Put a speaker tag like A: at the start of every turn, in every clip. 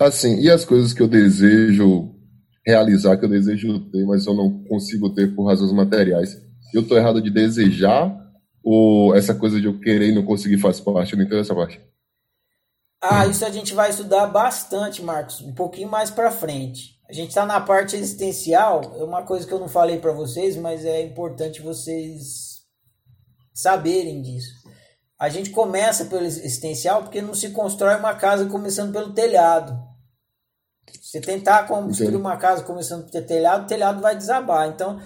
A: Assim, e as coisas que eu desejo realizar, que eu desejo ter, mas eu não consigo ter por razões materiais. Eu estou errado de desejar ou essa coisa de eu querer e não conseguir faz parte? Eu não entendo essa parte.
B: Ah, isso a gente vai estudar bastante, Marcos, um pouquinho mais para frente. A gente está na parte existencial, é uma coisa que eu não falei para vocês, mas é importante vocês saberem disso. A gente começa pelo existencial porque não se constrói uma casa começando pelo telhado. Você tentar construir uma casa começando pelo telhado, o telhado vai desabar. Então,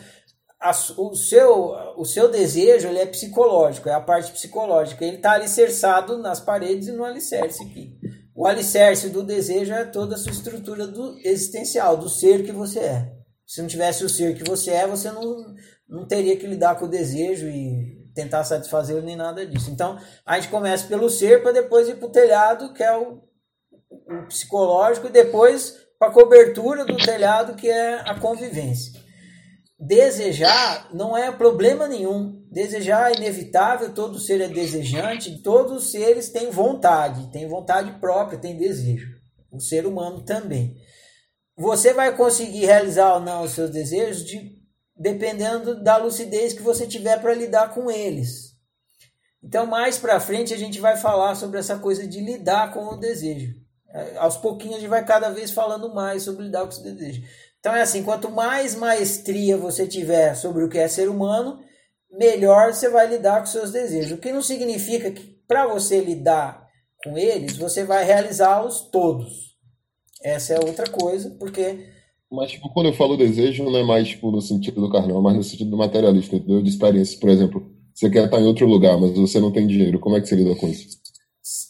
B: a, o, seu, o seu desejo ele é psicológico, é a parte psicológica. Ele está alicerçado nas paredes e no alicerce aqui. O alicerce do desejo é toda a sua estrutura do existencial, do ser que você é. Se não tivesse o ser que você é, você não, não teria que lidar com o desejo e tentar satisfazê-lo nem nada disso. Então, a gente começa pelo ser para depois ir para o telhado, que é o, o psicológico, e depois para a cobertura do telhado, que é a convivência desejar não é problema nenhum. Desejar é inevitável, todo ser é desejante, todos os seres têm vontade, têm vontade própria, têm desejo. O ser humano também. Você vai conseguir realizar ou não os seus desejos de, dependendo da lucidez que você tiver para lidar com eles. Então, mais para frente, a gente vai falar sobre essa coisa de lidar com o desejo. É, aos pouquinhos, a gente vai cada vez falando mais sobre lidar com o desejo. Então é assim, quanto mais maestria você tiver sobre o que é ser humano, melhor você vai lidar com seus desejos. O que não significa que para você lidar com eles, você vai realizá-los todos. Essa é outra coisa, porque
A: mas, tipo, quando eu falo desejo, não é mais, tipo, no sentido do carnal, mas no sentido do materialista, entendeu? De experiência. Por exemplo, você quer estar em outro lugar, mas você não tem dinheiro. Como é que você lida com isso?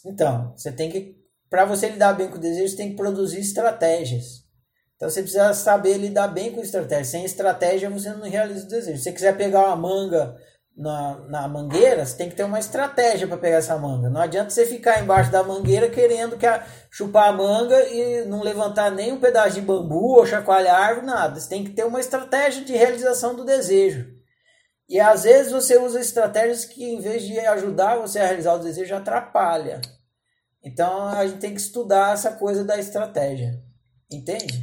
B: Então, você tem que... Para você lidar bem com o desejo, você tem que produzir estratégias. Então você precisa saber lidar bem com estratégia. Sem estratégia você não realiza o desejo. Se você quiser pegar uma manga na, na mangueira, você tem que ter uma estratégia para pegar essa manga. Não adianta você ficar embaixo da mangueira querendo que a, chupar a manga e não levantar nem um pedaço de bambu ou chacoalhar árvore, nada. Você tem que ter uma estratégia de realização do desejo. E às vezes você usa estratégias que, em vez de ajudar você a realizar o desejo, atrapalha. Então a gente tem que estudar essa coisa da estratégia. Entende?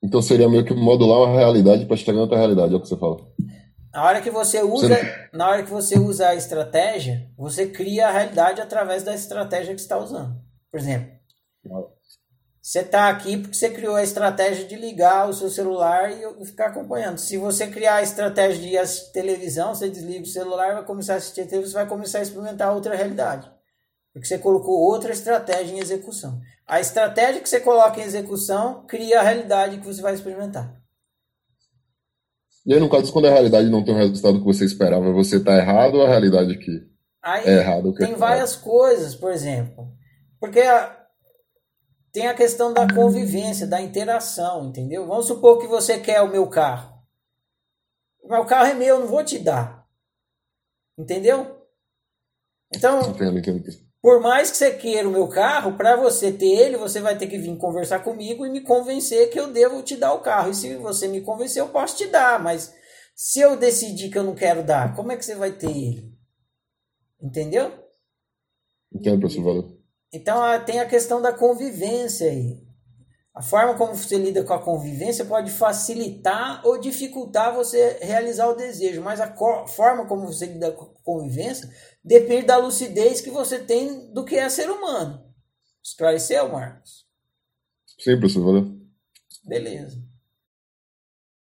A: Então seria meio que modular uma realidade para chegar na outra realidade, é o que você fala.
B: Na hora que você usa, você... na hora que você usa a estratégia, você cria a realidade através da estratégia que está usando. Por exemplo, você está aqui porque você criou a estratégia de ligar o seu celular e ficar acompanhando. Se você criar a estratégia de assistir televisão, você desliga o celular, vai começar a assistir televisão, você vai começar a experimentar outra realidade. Porque você colocou outra estratégia em execução. A estratégia que você coloca em execução cria a realidade que você vai experimentar.
A: E aí, no caso, quando a realidade não tem o resultado que você esperava, você está errado ou a realidade que
B: aí, é errado? Tem é várias coisas, por exemplo. Porque a, tem a questão da convivência, da interação, entendeu? Vamos supor que você quer o meu carro. O meu carro é meu, eu não vou te dar. Entendeu? Então, entendo, entendo. Por mais que você queira o meu carro, para você ter ele, você vai ter que vir conversar comigo e me convencer que eu devo te dar o carro. E se você me convencer, eu posso te dar. Mas se eu decidir que eu não quero dar, como é que você vai ter ele? Entendeu?
A: Entendo, professor Valor.
B: Então tem a questão da convivência aí. A forma como você lida com a convivência pode facilitar ou dificultar você realizar o desejo, mas a forma como você lida com a convivência depende da lucidez que você tem do que é ser humano. Esclareceu, Marcos?
A: Sim, professor. Valeu.
B: Beleza.